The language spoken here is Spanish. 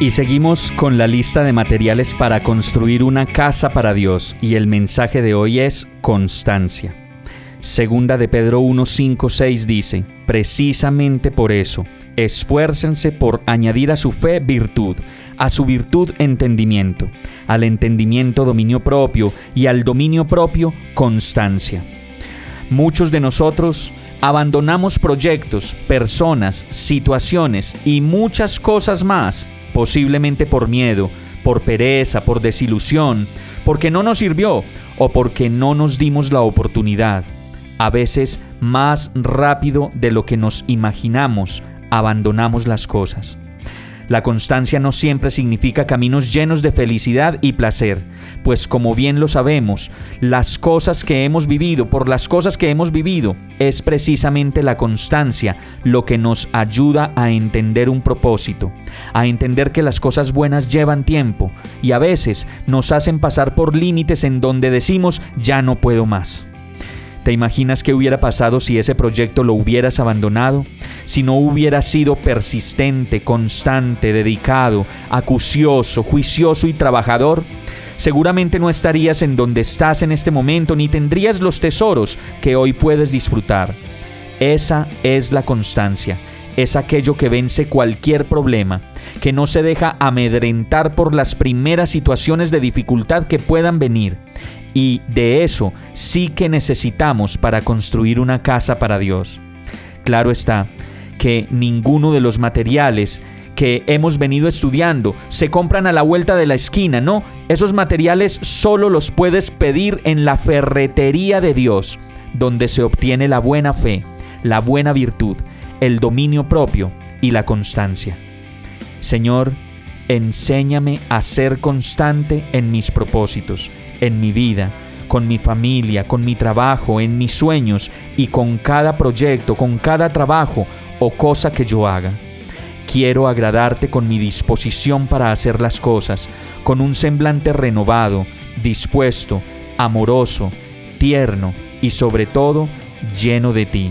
Y seguimos con la lista de materiales para construir una casa para Dios y el mensaje de hoy es constancia. Segunda de Pedro 1, 5, 6 dice, precisamente por eso, esfuércense por añadir a su fe virtud, a su virtud entendimiento, al entendimiento dominio propio y al dominio propio constancia. Muchos de nosotros abandonamos proyectos, personas, situaciones y muchas cosas más, posiblemente por miedo, por pereza, por desilusión, porque no nos sirvió o porque no nos dimos la oportunidad a veces más rápido de lo que nos imaginamos, abandonamos las cosas. La constancia no siempre significa caminos llenos de felicidad y placer, pues como bien lo sabemos, las cosas que hemos vivido, por las cosas que hemos vivido, es precisamente la constancia lo que nos ayuda a entender un propósito, a entender que las cosas buenas llevan tiempo y a veces nos hacen pasar por límites en donde decimos ya no puedo más. ¿Te imaginas qué hubiera pasado si ese proyecto lo hubieras abandonado? Si no hubieras sido persistente, constante, dedicado, acucioso, juicioso y trabajador? Seguramente no estarías en donde estás en este momento ni tendrías los tesoros que hoy puedes disfrutar. Esa es la constancia, es aquello que vence cualquier problema, que no se deja amedrentar por las primeras situaciones de dificultad que puedan venir y de eso sí que necesitamos para construir una casa para Dios. Claro está que ninguno de los materiales que hemos venido estudiando se compran a la vuelta de la esquina, no, esos materiales solo los puedes pedir en la ferretería de Dios, donde se obtiene la buena fe, la buena virtud, el dominio propio y la constancia. Señor, enséñame a ser constante en mis propósitos en mi vida, con mi familia, con mi trabajo, en mis sueños y con cada proyecto, con cada trabajo o cosa que yo haga. Quiero agradarte con mi disposición para hacer las cosas, con un semblante renovado, dispuesto, amoroso, tierno y sobre todo lleno de ti.